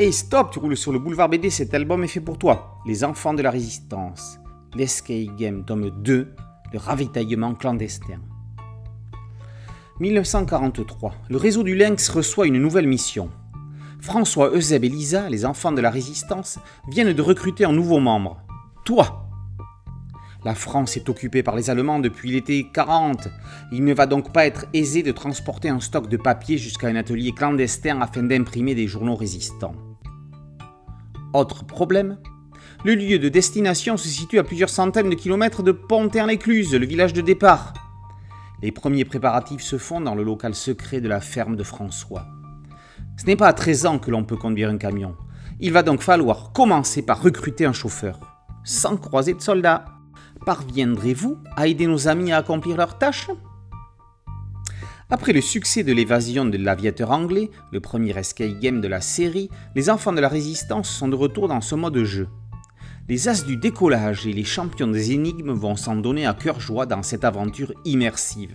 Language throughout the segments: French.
Hey stop, tu roules sur le boulevard BD, cet album est fait pour toi. Les enfants de la résistance. L'escape game tome 2, le ravitaillement clandestin. 1943, le réseau du Lynx reçoit une nouvelle mission. François, Euseb et Lisa, les enfants de la résistance, viennent de recruter un nouveau membre. Toi La France est occupée par les Allemands depuis l'été 40. Il ne va donc pas être aisé de transporter un stock de papier jusqu'à un atelier clandestin afin d'imprimer des journaux résistants. Autre problème, le lieu de destination se situe à plusieurs centaines de kilomètres de Pont-en-Écluse, le village de départ. Les premiers préparatifs se font dans le local secret de la ferme de François. Ce n'est pas à 13 ans que l'on peut conduire un camion. Il va donc falloir commencer par recruter un chauffeur. Sans croiser de soldats. Parviendrez-vous à aider nos amis à accomplir leurs tâches? Après le succès de l'évasion de l'aviateur anglais, le premier escape game de la série, les enfants de la résistance sont de retour dans ce mode jeu. Les as du décollage et les champions des énigmes vont s'en donner à cœur joie dans cette aventure immersive.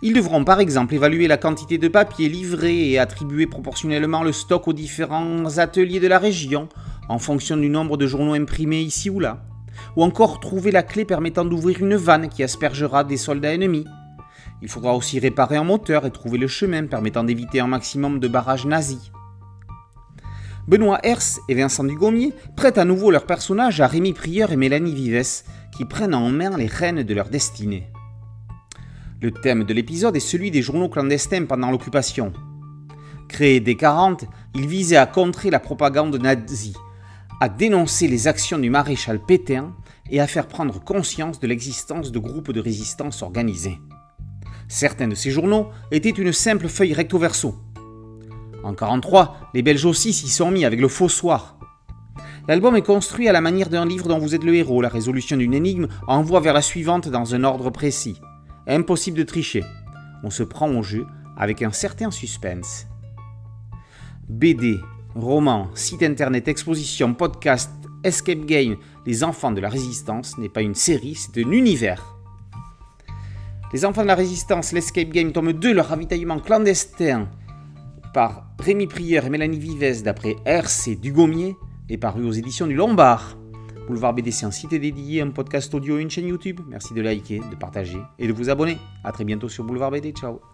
Ils devront par exemple évaluer la quantité de papier livré et attribuer proportionnellement le stock aux différents ateliers de la région en fonction du nombre de journaux imprimés ici ou là. Ou encore trouver la clé permettant d'ouvrir une vanne qui aspergera des soldats ennemis. Il faudra aussi réparer un moteur et trouver le chemin permettant d'éviter un maximum de barrages nazis. Benoît Hers et Vincent Dugommier prêtent à nouveau leurs personnages à Rémi Prieur et Mélanie Vives, qui prennent en main les rênes de leur destinée. Le thème de l'épisode est celui des journaux clandestins pendant l'occupation. Créé dès 40, il visait à contrer la propagande nazie, à dénoncer les actions du maréchal Pétain et à faire prendre conscience de l'existence de groupes de résistance organisés. Certains de ces journaux étaient une simple feuille recto verso. En 1943, les Belges aussi s'y sont mis avec le Fossoir. L'album est construit à la manière d'un livre dont vous êtes le héros. La résolution d'une énigme envoie vers la suivante dans un ordre précis. Impossible de tricher. On se prend au jeu avec un certain suspense. BD, roman, site internet, exposition, podcast, escape game, Les enfants de la résistance n'est pas une série, c'est un univers. Les enfants de la résistance, l'escape game, tome 2, le ravitaillement clandestin, par Rémi Prieur et Mélanie Vives d'après RC Dugommier, est paru aux éditions du Lombard. Boulevard BD, c'est un site dédié, un podcast audio et une chaîne YouTube. Merci de liker, de partager et de vous abonner. A très bientôt sur Boulevard BD. Ciao